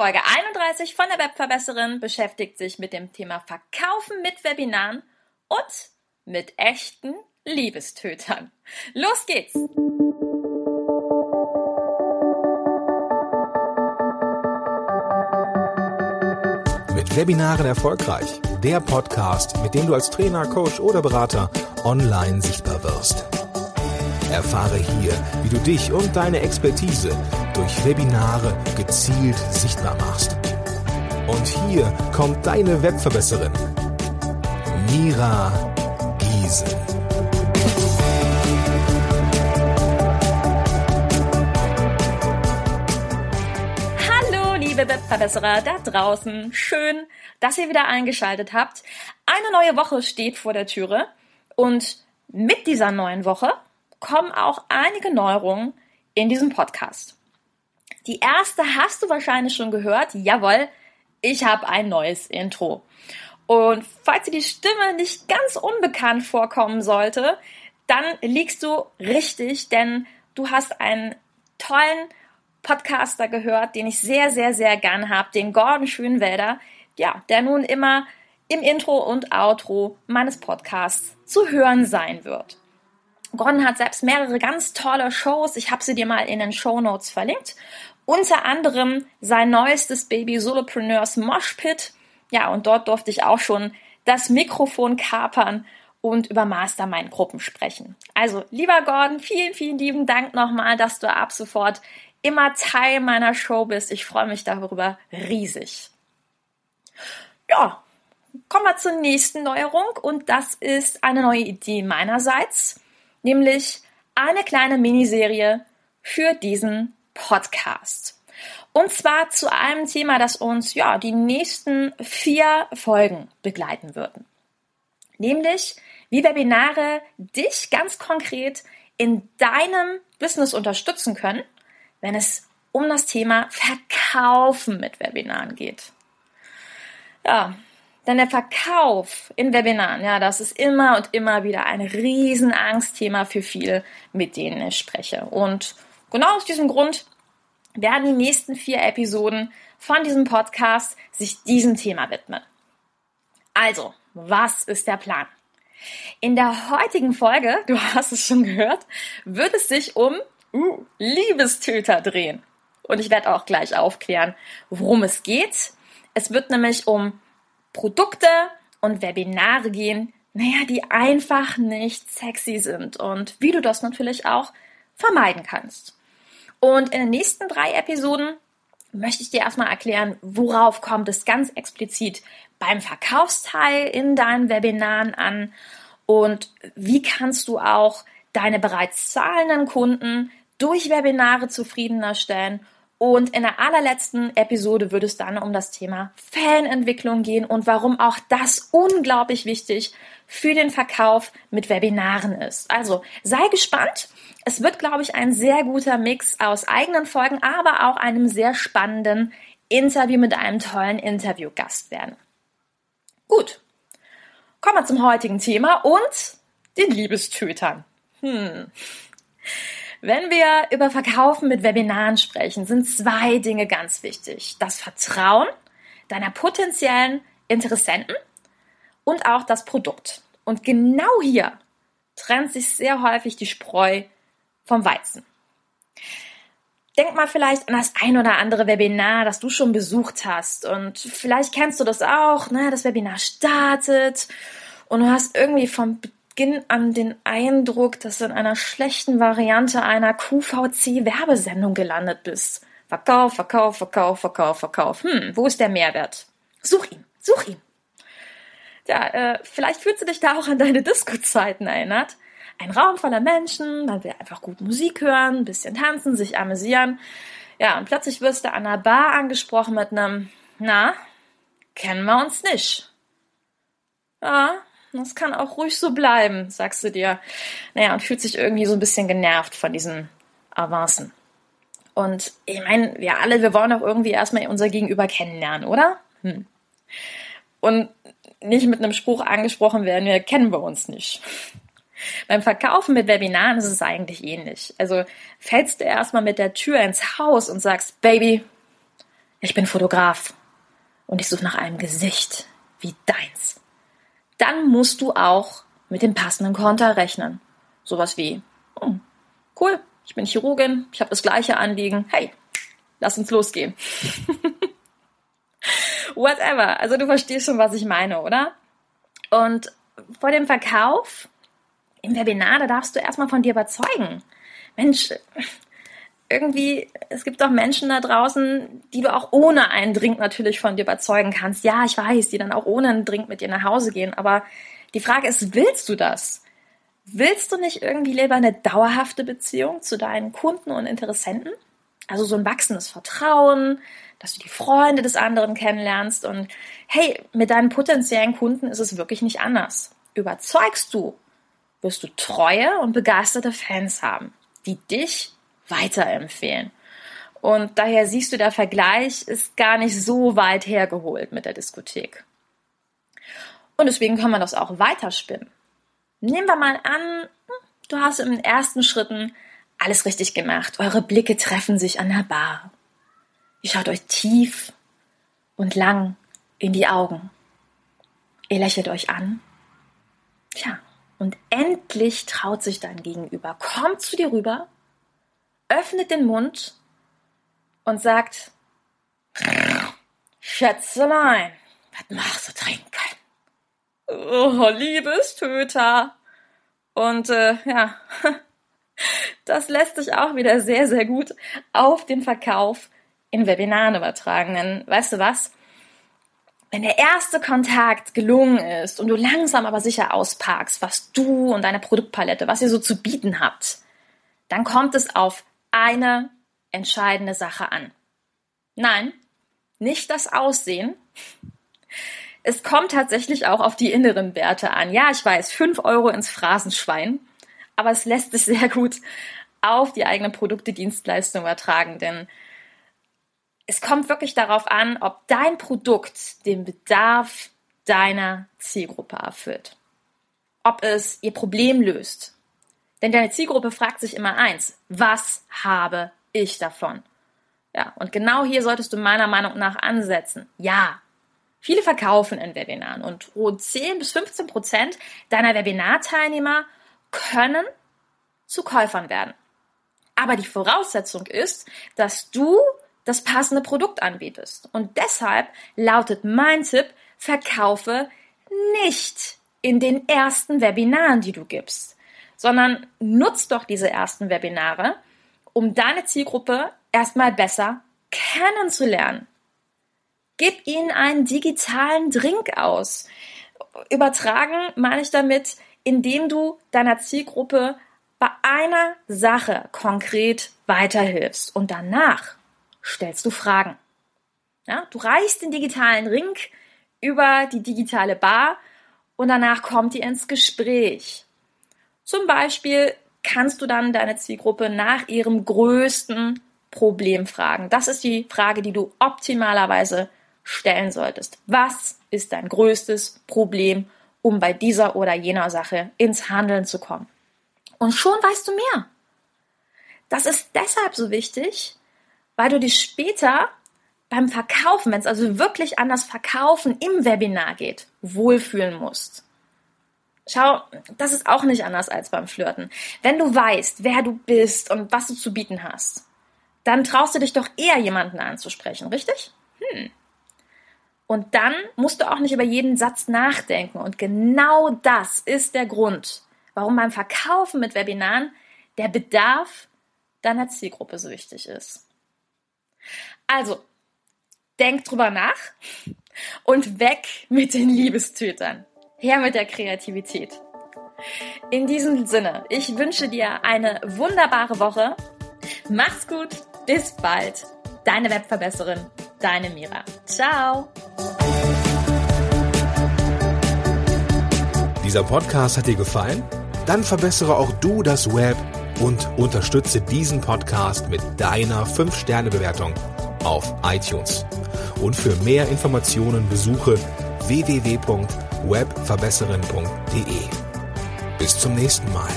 Folge 31 von der Webverbesserin beschäftigt sich mit dem Thema Verkaufen mit Webinaren und mit echten Liebestötern. Los geht's! Mit Webinaren erfolgreich. Der Podcast, mit dem du als Trainer, Coach oder Berater online sichtbar wirst. Erfahre hier, wie du dich und deine Expertise durch Webinare gezielt sichtbar machst. Und hier kommt deine Webverbesserin, Mira Giesen. Hallo, liebe Webverbesserer da draußen. Schön, dass ihr wieder eingeschaltet habt. Eine neue Woche steht vor der Türe und mit dieser neuen Woche kommen auch einige Neuerungen in diesem Podcast. Die erste hast du wahrscheinlich schon gehört. Jawohl, ich habe ein neues Intro. Und falls dir die Stimme nicht ganz unbekannt vorkommen sollte, dann liegst du richtig, denn du hast einen tollen Podcaster gehört, den ich sehr, sehr, sehr gern habe, den Gordon Schönwälder, ja, der nun immer im Intro und Outro meines Podcasts zu hören sein wird. Gordon hat selbst mehrere ganz tolle Shows. Ich habe sie dir mal in den Show Notes verlinkt. Unter anderem sein neuestes Baby Solopreneurs Moshpit. Ja, und dort durfte ich auch schon das Mikrofon kapern und über Mastermind-Gruppen sprechen. Also, lieber Gordon, vielen, vielen lieben Dank nochmal, dass du ab sofort immer Teil meiner Show bist. Ich freue mich darüber riesig. Ja, kommen wir zur nächsten Neuerung und das ist eine neue Idee meinerseits, nämlich eine kleine Miniserie für diesen Podcast. Und zwar zu einem Thema, das uns ja die nächsten vier Folgen begleiten würden. Nämlich, wie Webinare dich ganz konkret in deinem Business unterstützen können, wenn es um das Thema Verkaufen mit Webinaren geht. Ja, denn der Verkauf in Webinaren, ja, das ist immer und immer wieder ein Riesenangstthema für viele, mit denen ich spreche. Und genau aus diesem Grund werden die nächsten vier Episoden von diesem Podcast sich diesem Thema widmen. Also, was ist der Plan? In der heutigen Folge, du hast es schon gehört, wird es sich um uh, Liebestöter drehen. Und ich werde auch gleich aufklären, worum es geht. Es wird nämlich um Produkte und Webinare gehen, naja, die einfach nicht sexy sind und wie du das natürlich auch vermeiden kannst. Und in den nächsten drei Episoden möchte ich dir erstmal erklären, worauf kommt es ganz explizit beim Verkaufsteil in deinen Webinaren an und wie kannst du auch deine bereits zahlenden Kunden durch Webinare zufriedener stellen. Und in der allerletzten Episode wird es dann um das Thema Fanentwicklung gehen und warum auch das unglaublich wichtig für den Verkauf mit Webinaren ist. Also sei gespannt es wird, glaube ich, ein sehr guter Mix aus eigenen Folgen, aber auch einem sehr spannenden Interview mit einem tollen Interviewgast werden. Gut, kommen wir zum heutigen Thema und den Liebestötern. Hm. Wenn wir über Verkaufen mit Webinaren sprechen, sind zwei Dinge ganz wichtig. Das Vertrauen deiner potenziellen Interessenten und auch das Produkt. Und genau hier trennt sich sehr häufig die Spreu vom Weizen. Denk mal vielleicht an das ein oder andere Webinar, das du schon besucht hast. Und vielleicht kennst du das auch, ne? Das Webinar startet und du hast irgendwie vom Beginn an den Eindruck, dass du in einer schlechten Variante einer QVC-Werbesendung gelandet bist. Verkauf, Verkauf, Verkauf, Verkauf, Verkauf. Hm, wo ist der Mehrwert? Such ihn, such ihn. Ja, äh, vielleicht fühlst du dich da auch an deine Disco-Zeiten erinnert ein Raum voller Menschen, man will einfach gut Musik hören, ein bisschen tanzen, sich amüsieren. Ja, und plötzlich wirst du an einer Bar angesprochen mit einem, na, kennen wir uns nicht. Ja, das kann auch ruhig so bleiben, sagst du dir. Naja, und fühlt sich irgendwie so ein bisschen genervt von diesen Avancen. Und ich meine, wir alle, wir wollen doch irgendwie erstmal unser Gegenüber kennenlernen, oder? Hm. Und nicht mit einem Spruch angesprochen werden, wir kennen wir uns nicht. Beim Verkaufen mit Webinaren ist es eigentlich ähnlich. Also fällst du erstmal mit der Tür ins Haus und sagst, Baby, ich bin Fotograf und ich suche nach einem Gesicht wie deins. Dann musst du auch mit dem passenden Konter rechnen. Sowas wie, hm, cool, ich bin Chirurgin, ich habe das gleiche Anliegen. Hey, lass uns losgehen. Whatever. Also du verstehst schon, was ich meine, oder? Und vor dem Verkauf im Webinar, da darfst du erstmal von dir überzeugen. Mensch, irgendwie, es gibt auch Menschen da draußen, die du auch ohne einen Drink natürlich von dir überzeugen kannst. Ja, ich weiß, die dann auch ohne einen Drink mit dir nach Hause gehen. Aber die Frage ist, willst du das? Willst du nicht irgendwie lieber eine dauerhafte Beziehung zu deinen Kunden und Interessenten? Also so ein wachsendes Vertrauen, dass du die Freunde des anderen kennenlernst und hey, mit deinen potenziellen Kunden ist es wirklich nicht anders. Überzeugst du, wirst du treue und begeisterte Fans haben, die dich weiterempfehlen. Und daher siehst du, der Vergleich ist gar nicht so weit hergeholt mit der Diskothek. Und deswegen kann man das auch weiterspinnen. Nehmen wir mal an, du hast den ersten Schritten alles richtig gemacht. Eure Blicke treffen sich an der Bar. Ihr schaut euch tief und lang in die Augen. Ihr lächelt euch an. Tja, und endlich traut sich dein Gegenüber, kommt zu dir rüber, öffnet den Mund und sagt, Schätzelein, was machst du trinken? Oh, Liebestöter. Und äh, ja, das lässt sich auch wieder sehr, sehr gut auf den Verkauf in Webinaren übertragen. Denn weißt du was? Wenn der erste Kontakt gelungen ist und du langsam aber sicher ausparkst, was du und deine Produktpalette, was ihr so zu bieten habt, dann kommt es auf eine entscheidende Sache an. Nein, nicht das Aussehen, es kommt tatsächlich auch auf die inneren Werte an. Ja, ich weiß, fünf Euro ins Phrasenschwein, aber es lässt sich sehr gut auf die eigenen Produkte, Dienstleistungen übertragen, denn es kommt wirklich darauf an, ob dein Produkt den Bedarf deiner Zielgruppe erfüllt. Ob es ihr Problem löst. Denn deine Zielgruppe fragt sich immer eins, was habe ich davon? Ja, und genau hier solltest du meiner Meinung nach ansetzen. Ja, Viele verkaufen in Webinaren und rund 10 bis 15 Prozent deiner Webinarteilnehmer können zu Käufern werden. Aber die Voraussetzung ist, dass du das passende Produkt anbietest. Und deshalb lautet mein Tipp, verkaufe nicht in den ersten Webinaren, die du gibst, sondern nutz doch diese ersten Webinare, um deine Zielgruppe erstmal besser kennenzulernen. Gib ihnen einen digitalen Drink aus. Übertragen meine ich damit, indem du deiner Zielgruppe bei einer Sache konkret weiterhilfst und danach stellst du Fragen. Ja, du reichst den digitalen Ring über die digitale Bar und danach kommt ihr ins Gespräch. Zum Beispiel kannst du dann deine Zielgruppe nach ihrem größten Problem fragen. Das ist die Frage, die du optimalerweise stellen solltest. Was ist dein größtes Problem, um bei dieser oder jener Sache ins Handeln zu kommen? Und schon weißt du mehr. Das ist deshalb so wichtig, weil du dich später beim Verkaufen, wenn es also wirklich an das Verkaufen im Webinar geht, wohlfühlen musst. Schau, das ist auch nicht anders als beim Flirten. Wenn du weißt, wer du bist und was du zu bieten hast, dann traust du dich doch eher jemanden anzusprechen, richtig? Hm. Und dann musst du auch nicht über jeden Satz nachdenken. Und genau das ist der Grund, warum beim Verkaufen mit Webinaren der Bedarf deiner Zielgruppe so wichtig ist. Also, denk drüber nach und weg mit den Liebestötern. Her mit der Kreativität. In diesem Sinne, ich wünsche dir eine wunderbare Woche. Mach's gut, bis bald. Deine Webverbesserin, deine Mira. Ciao. Dieser Podcast hat dir gefallen? Dann verbessere auch du das Web und unterstütze diesen Podcast mit deiner 5-Sterne-Bewertung auf iTunes. Und für mehr Informationen besuche www.webverbesserin.de. Bis zum nächsten Mal.